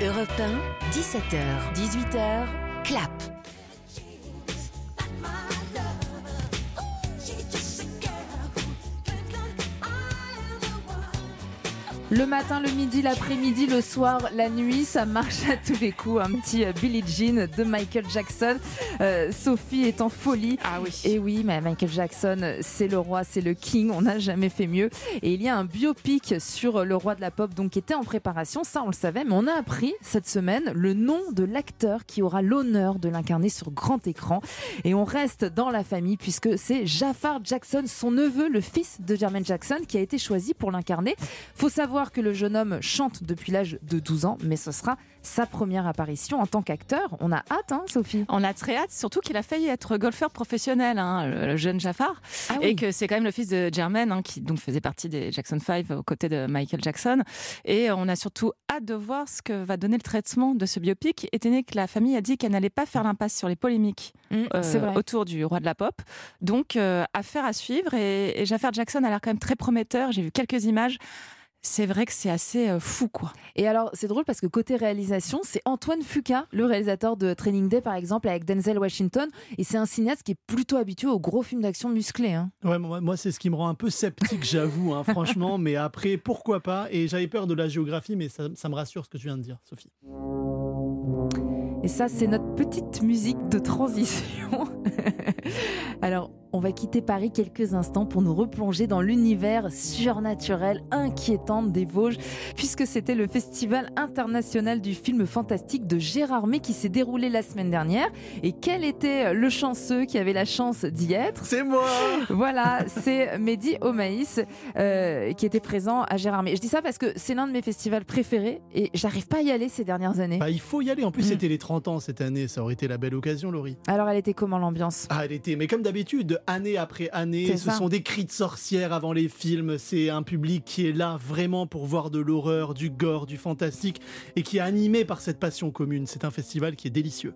Europe 1, 17h, 18h, clap. Le matin, le midi, l'après-midi, le soir, la nuit, ça marche à tous les coups. Un petit euh, Billie Jean de Michael Jackson. Euh, Sophie est en folie. Ah oui. Et oui, mais Michael Jackson, c'est le roi, c'est le king. On n'a jamais fait mieux. Et il y a un biopic sur le roi de la pop, donc qui était en préparation. Ça, on le savait. Mais on a appris cette semaine le nom de l'acteur qui aura l'honneur de l'incarner sur grand écran. Et on reste dans la famille puisque c'est Jafar Jackson, son neveu, le fils de Jermaine Jackson, qui a été choisi pour l'incarner. Faut savoir que le jeune homme chante depuis l'âge de 12 ans, mais ce sera sa première apparition en tant qu'acteur. On a hâte, hein, Sophie On a très hâte, surtout qu'il a failli être golfeur professionnel, hein, le jeune Jafar, ah oui. et que c'est quand même le fils de Jermaine, hein, qui donc faisait partie des Jackson 5 aux côtés de Michael Jackson. Et on a surtout hâte de voir ce que va donner le traitement de ce biopic, étant donné que la famille a dit qu'elle n'allait pas faire l'impasse sur les polémiques Mmh, c'est vrai. autour du roi de la pop. Donc, euh, affaire à suivre. Et, et Jafar Jackson a l'air quand même très prometteur. J'ai vu quelques images. C'est vrai que c'est assez euh, fou, quoi. Et alors, c'est drôle parce que côté réalisation, c'est Antoine Fuqua, le réalisateur de Training Day, par exemple, avec Denzel Washington. Et c'est un cinéaste qui est plutôt habitué aux gros films d'action musclés. Hein. Ouais, moi, moi, c'est ce qui me rend un peu sceptique, j'avoue, hein, franchement. Mais après, pourquoi pas? Et j'avais peur de la géographie, mais ça, ça me rassure ce que tu viens de dire, Sophie. Et ça, c'est notre petite musique de transition. Alors, on va quitter Paris quelques instants pour nous replonger dans l'univers surnaturel inquiétant des Vosges, puisque c'était le Festival international du film fantastique de Gérardmer qui s'est déroulé la semaine dernière. Et quel était le chanceux qui avait la chance d'y être? C'est moi Voilà, c'est Mehdi Omaïs euh, qui était présent à Gérardmer. Je dis ça parce que c'est l'un de mes festivals préférés et j'arrive pas à y aller ces dernières années. bah, Il faut y aller. En plus, Mm. c'était les 30 ans cette année. Ça aurait été la belle occasion, Laurie. Alors, elle était comment l'ambiance? Ah, elle était, mais comme d'habitude, année après année, ce ça. sont des cris de sorcières avant les films. C'est un public qui est là vraiment pour voir de l'horreur, du gore, du fantastique et qui est animé par cette passion commune. C'est un festival qui est délicieux.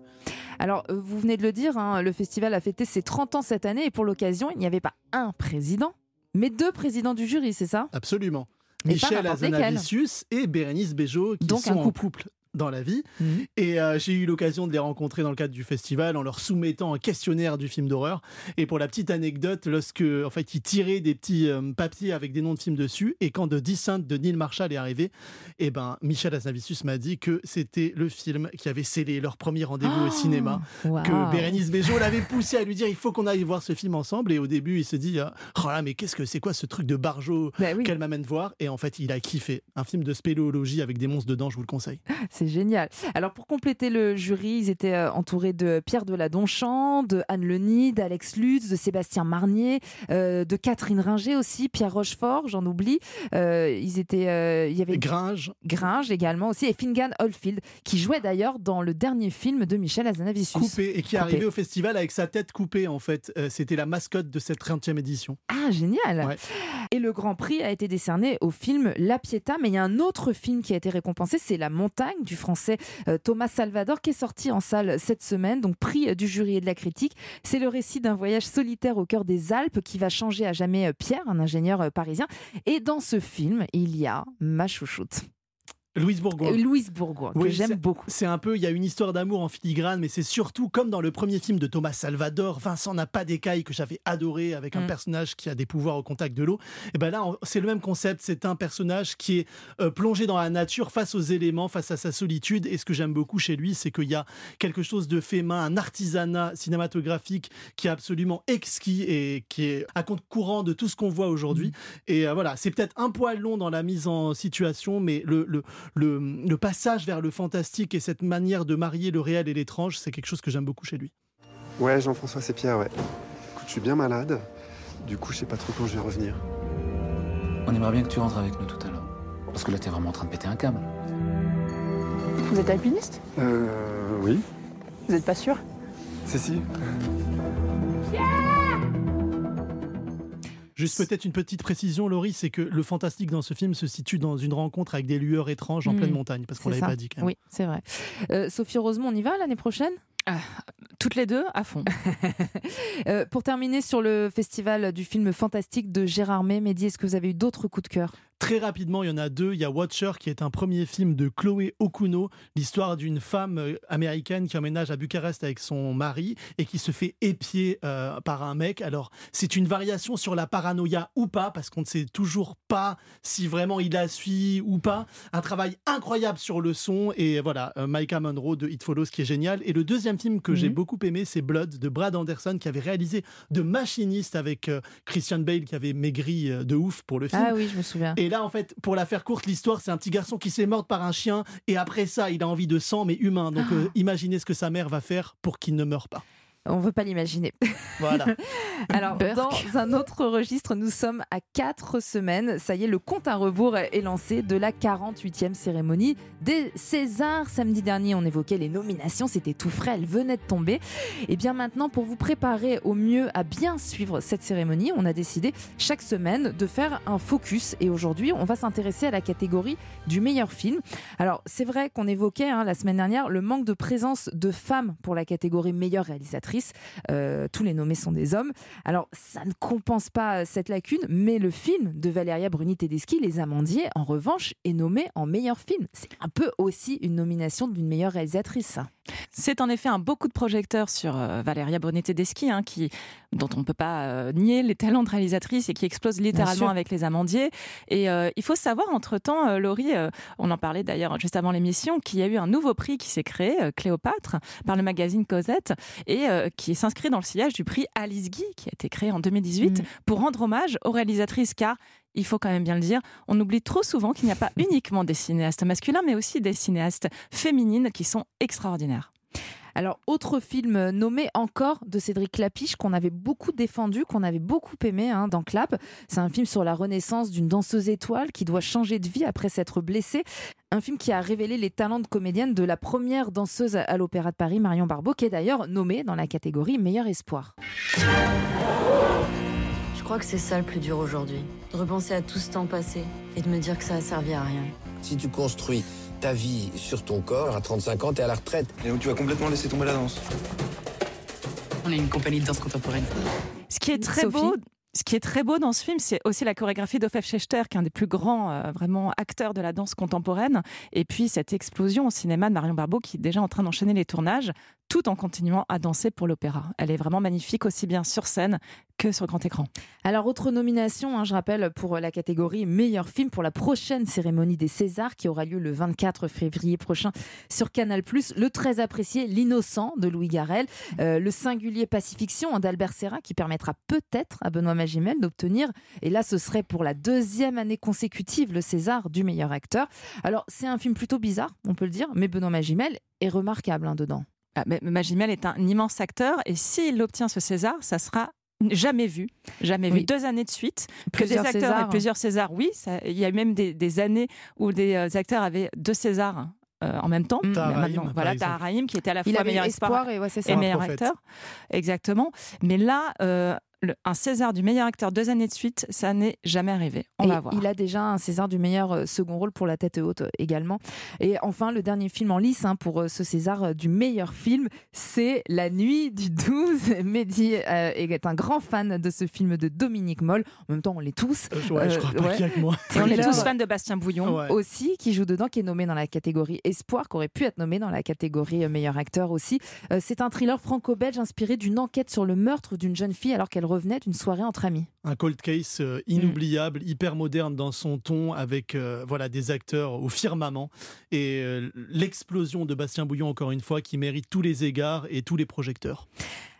Alors, euh, vous venez de le dire, hein, le festival a fêté ses 30 ans cette année et pour l'occasion, il n'y avait pas un président, mais deux présidents du jury, c'est ça? Absolument. Michel. Azanavicius et Bérénice Bejo qui Donc sont un en couple. Dans la vie. Mhm. Et euh, j'ai eu l'occasion de les rencontrer dans le cadre du festival en leur soumettant un questionnaire du film d'horreur. Et pour la petite anecdote, lorsque en fait ils tiraient des petits euh, papiers avec des noms de films dessus, et quand The Descent de Neil Marshall est arrivé, et ben Michel Azanavicius m'a dit que c'était le film qui avait scellé leur premier rendez-vous au cinéma. Waouh. Que Bérénice Bejo l'avait poussé à lui dire il faut qu'on aille voir ce film ensemble. Et au début, il se dit euh, oh là, mais qu'est-ce que c'est quoi ce truc de barjo Bah oui, qu'elle m'amène voir? Et en fait, il a kiffé. Un film de spéléologie avec des monstres dedans, je vous le conseille. C'est génial. Alors, pour compléter le jury, ils étaient euh, entourés de Pierre Deladonchamp, de Anne Lenny, d'Alex Lutz, de Sébastien Marnier, euh, de Catherine Ringer aussi, Pierre Rochefort, j'en oublie. Euh, ils étaient, euh, il y avait Gringe, Gringe également aussi et Fingan Oldfield qui jouait d'ailleurs dans le dernier film de Michel Azanavicius. coupé et qui est Coupé. arrivé au festival avec sa tête coupée en fait. C'était la mascotte de cette 30e édition. Ah, génial Ouais. Et le Grand Prix a été décerné au film La Pietà, mais il y a un autre film qui a été récompensé, c'est La Montagne du français euh, Thomas Salvador, qui est sorti en salle cette semaine, donc prix euh, du jury et de la critique. C'est le récit d'un voyage solitaire au cœur des Alpes qui va changer à jamais euh, Pierre, un ingénieur parisien. Et dans ce film, il y a ma chouchoute, Louise Bourgoin. Louise Bourgoin, que Oui, j'aime beaucoup. C'est un peu, il y a une histoire d'amour en filigrane, mais c'est surtout comme dans le premier film de Thomas Salvador, Vincent n'a pas d'écailles que j'avais adoré avec un Mm. personnage qui a des pouvoirs au contact de l'eau. Et ben là, c'est le même concept. C'est un personnage qui est euh, plongé dans la nature face aux éléments, face à sa solitude. Et ce que j'aime beaucoup chez lui, c'est qu'il y a quelque chose de fait main, un artisanat cinématographique qui est absolument exquis et qui est à compte courant de tout ce qu'on voit aujourd'hui. Et euh, voilà, c'est peut-être un poil long dans la mise en situation, mais le, le, le, le passage vers le fantastique et cette manière de marier le réel et l'étrange, c'est quelque chose que j'aime beaucoup chez lui. Ouais, Jean-François, c'est Pierre, ouais. Écoute, je suis bien malade. Du coup, je sais pas trop quand je vais revenir. On aimerait bien que tu rentres avec nous tout à l'heure. Parce que là, t'es vraiment en train de péter un câble. Vous êtes alpiniste? Euh, oui. Vous n'êtes pas sûr? Si, si. Juste peut-être une petite précision, Laurie, c'est que le fantastique dans ce film se situe dans une rencontre avec des lueurs étranges en Mm. pleine montagne, parce qu'on l'avait pas dit quand même. Oui, c'est vrai. Euh, Sophie Rosemont, on y va l'année prochaine? Toutes les deux, à fond. Euh, pour terminer sur le festival du film fantastique de Gérard May, Mehdi, est-ce que vous avez eu d'autres coups de cœur? Très rapidement, il y en a deux. Il y a Watcher, qui est un premier film de Chloé Okuno, l'histoire d'une femme euh, américaine qui emménage à Bucarest avec son mari et qui se fait épier euh, par un mec. Alors, c'est une variation sur la paranoïa ou pas, parce qu'on ne sait toujours pas si vraiment il la suit ou pas. Un travail incroyable sur le son et voilà, euh, Micah Monroe de It Follows qui est génial. Et le deuxième film que j'ai Mhm. beaucoup aimé, c'est Blood de Brad Anderson qui avait réalisé de machiniste avec euh, Christian Bale qui avait maigri de ouf pour le film. Ah oui, je me souviens. Et là, en fait, pour la faire courte, l'histoire, c'est un petit garçon qui s'est mort par un chien. Et après ça, il a envie de sang, mais humain. Donc, euh, imaginez ce que sa mère va faire pour qu'il ne meure pas. On veut pas l'imaginer. Voilà. Alors, Burk. dans un autre registre, nous sommes à 4 semaines. Ça y est, le compte à rebours est lancé de la 48e cérémonie des Césars. Samedi dernier, on évoquait les nominations. C'était tout frais, elles venaient de tomber. Et bien maintenant, pour vous préparer au mieux à bien suivre cette cérémonie, on a décidé chaque semaine de faire un focus. Et aujourd'hui, on va s'intéresser à la catégorie du meilleur film. Alors, c'est vrai qu'on évoquait hein, la semaine dernière le manque de présence de femmes pour la catégorie meilleure réalisatrice. Euh, tous les nommés sont des hommes. Alors, ça ne compense pas cette lacune, mais le film de Valéria Bruni Tedeschi, Les Amandiers, en revanche, est nommé en meilleur film. C'est un peu aussi une nomination d'une meilleure réalisatrice. ça. C'est en effet un beaucoup de projecteurs sur euh, Valeria Bonetti-Tedeschi, hein, qui, dont on ne peut pas euh, nier les talents de réalisatrice et qui explose littéralement avec les amandiers. Et euh, il faut savoir, entre-temps, euh, Laurie, on en parlait d'ailleurs juste avant l'émission, qu'il y a eu un nouveau prix qui s'est créé, Cléopâtre, par le magazine Cosette, et euh, qui s'inscrit dans le sillage du prix Alice Guy, qui a été créé en 2018, Mm. pour rendre hommage aux réalisatrices, car il faut quand même bien le dire, on oublie trop souvent qu'il n'y a pas uniquement des cinéastes masculins, mais aussi des cinéastes féminines qui sont extraordinaires. Alors, autre film nommé encore de Cédric Clapiche qu'on avait beaucoup défendu, qu'on avait beaucoup aimé hein, dans Clap. C'est un film sur la renaissance d'une danseuse étoile qui doit changer de vie après s'être blessée. Un film qui a révélé les talents de comédienne de la première danseuse à l'Opéra de Paris, Marion Barbeau, qui est d'ailleurs nommée dans la catégorie Meilleur Espoir. Je crois que c'est ça le plus dur aujourd'hui. De repenser à tout ce temps passé et de me dire que ça a servi à rien. Si tu construis ta vie sur ton corps, à 35 ans, t'es à la retraite. Et donc tu vas complètement laisser tomber la danse. On est une compagnie de danse contemporaine. Ce qui est très Sophie beau. Ce qui est très beau dans ce film, c'est aussi la chorégraphie d'Ofef Schechter, qui est un des plus grands euh, vraiment acteurs de la danse contemporaine. Et puis cette explosion au cinéma de Marion Barbeau, qui est déjà en train d'enchaîner les tournages, tout en continuant à danser pour l'opéra. Elle est vraiment magnifique, aussi bien sur scène que sur grand écran. Alors, autre nomination, hein, je rappelle, pour la catégorie meilleur film pour la prochaine cérémonie des Césars qui aura lieu le 24 février prochain sur Canal+. Le très apprécié L'innocent de Louis Garrel, euh, le singulier Pacifiction d'Albert Serra qui permettra peut-être à Benoît Magimel d'obtenir, et là ce serait pour la deuxième année consécutive, le César du meilleur acteur. Alors, c'est un film plutôt bizarre, on peut le dire, mais Benoît Magimel est remarquable hein, dedans. Ah, mais Magimel est un immense acteur et s'il obtient ce César, ça sera jamais vu, jamais Oui. vu, deux années de suite. Que des Plusieurs acteurs hein. plusieurs Césars, oui, ça- il y a même des, des années où des euh, acteurs avaient deux Césars euh, en même temps. Mm. Maintenant, voilà, exemple. Tahar Rahim, qui était à la fois meilleur espoir espoir et ouais, c'est ça. et meilleur prophète. acteur. Exactement. Mais là, euh, le- un César du meilleur acteur deux années de suite, ça n'est jamais arrivé. On Et va voir. il a déjà un César du meilleur euh, second rôle pour La tête haute euh, également. Et enfin, le dernier film en lice hein, pour euh, ce César du meilleur film, c'est La nuit du 12. Mehdi euh, est un grand fan de ce film de Dominique Moll. En même temps, on l'est tous. Euh, ouais, je crois pas ouais. qu'il y a que moi. Et on est tous fans de Bastien Bouillon. Ouais. aussi qui joue dedans, qui est nommé dans la catégorie Espoir, qui aurait pu être nommé dans la catégorie meilleur acteur aussi. Euh, c'est un thriller franco-belge inspiré d'une enquête sur le meurtre d'une jeune fille alors qu'elle revenait d'une soirée entre amis. Un cold case euh, inoubliable, hyper moderne dans son ton, avec euh, voilà des acteurs au firmament et euh, l'explosion de Bastien Bouillon encore une fois qui mérite tous les égards et tous les projecteurs.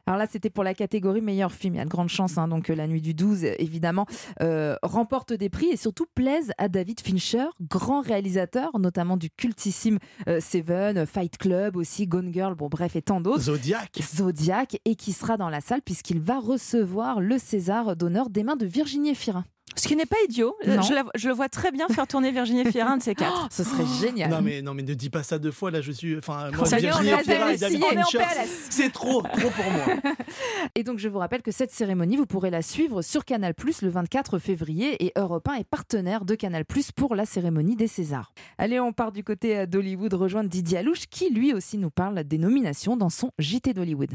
Alors là, c'était pour la catégorie meilleur film. Il y a de grandes chances, hein, donc euh, La Nuit du 12, euh, évidemment, euh, remporte des prix et surtout plaise à David Fincher, grand réalisateur, notamment du cultissime euh, Seven, Fight Club aussi, Gone Girl, bon bref, et tant d'autres. Zodiac. Zodiac, et qui sera dans la salle puisqu'il va recevoir le César d'honneur des mains de Virginie Fira. Ce qui n'est pas idiot. Euh. Je, la- je le vois très bien faire tourner Virginie Fira, un de ces quatre. Oh, ce serait génial. Non mais non mais ne dis pas ça deux fois là je suis enfin moi est, on Virginie Fira c'est trop trop pour moi. Et donc, je vous rappelle que cette cérémonie, vous pourrez la suivre sur Canal le 24 février et Europe 1 est partenaire de Canal pour la cérémonie des Césars. Allez, on part du côté euh, d'Hollywood rejoindre Didier Alouche qui lui aussi nous parle des nominations dans son JT d'Hollywood.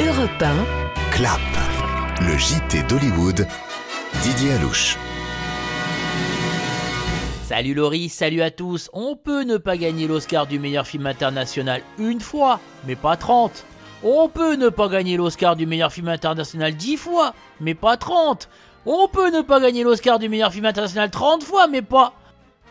Europe 1, Clap, le JT d'Hollywood, Didier Alouche. Salut Laurie, salut à tous. On peut ne pas gagner l'Oscar du meilleur film international une fois, mais pas 30. On peut ne pas gagner l'Oscar du meilleur film international 10 fois, mais pas 30. On peut ne pas gagner l'Oscar du meilleur film international 30 fois, mais pas...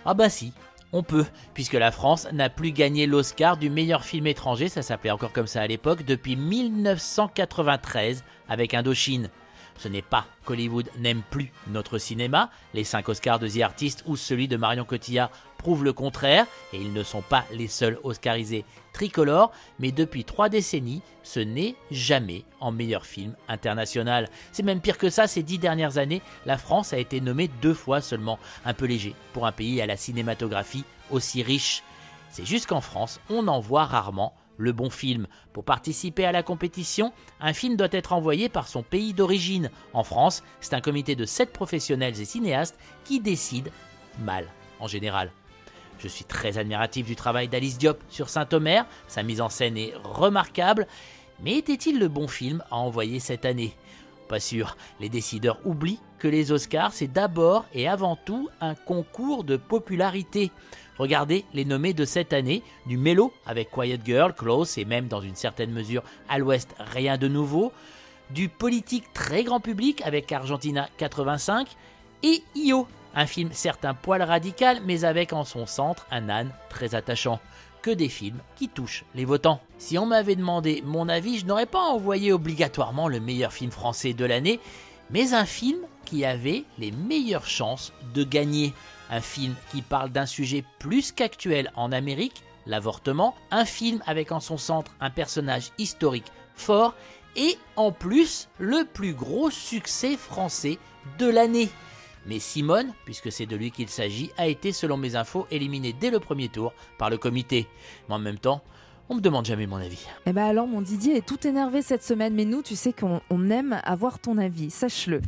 Ah bah si, on peut, puisque la France n'a plus gagné l'Oscar du meilleur film étranger, ça s'appelait encore comme ça à l'époque, depuis 1993 avec Indochine. Ce n'est pas qu'Hollywood n'aime plus notre cinéma, les 5 Oscars de The Artist ou celui de Marion Cotillard prouvent le contraire, et ils ne sont pas les seuls Oscarisés tricolores, mais depuis trois décennies, ce n'est jamais en meilleur film international. C'est même pire que ça, ces dix dernières années, la France a été nommée deux fois seulement, un peu léger pour un pays à la cinématographie aussi riche. C'est juste qu'en France, on en voit rarement le bon film. Pour participer à la compétition, un film doit être envoyé par son pays d'origine. En France, c'est un comité de 7 professionnels et cinéastes qui décide mal, en général. Je suis très admiratif du travail d'Alice Diop sur Saint-Omer, sa mise en scène est remarquable, mais était-il le bon film à envoyer cette année? Pas sûr, les décideurs oublient que les Oscars, c'est d'abord et avant tout un concours de popularité. Regardez les nommés de cette année, du Mélo avec Quiet Girl, Close et même dans une certaine mesure à l'Ouest, rien de nouveau, du politique très grand public avec Argentina 85 et Io, un film certes un poil radical mais avec en son centre un âne très attachant. Que des films qui touchent les votants. Si on m'avait demandé mon avis, je n'aurais pas envoyé obligatoirement le meilleur film français de l'année, mais un film qui avait les meilleures chances de gagner un film qui parle d'un sujet plus qu'actuel en Amérique, l'avortement, un film avec en son centre un personnage historique fort et en plus le plus gros succès français de l'année. Mais Simone, puisque c'est de lui qu'il s'agit, a été, selon mes infos, éliminé dès le premier tour par le comité. Mais en même temps, on me demande jamais mon avis. Eh ben alors, mon Didier est tout énervé cette semaine, mais nous, tu sais qu'on aime avoir ton avis, sache-le.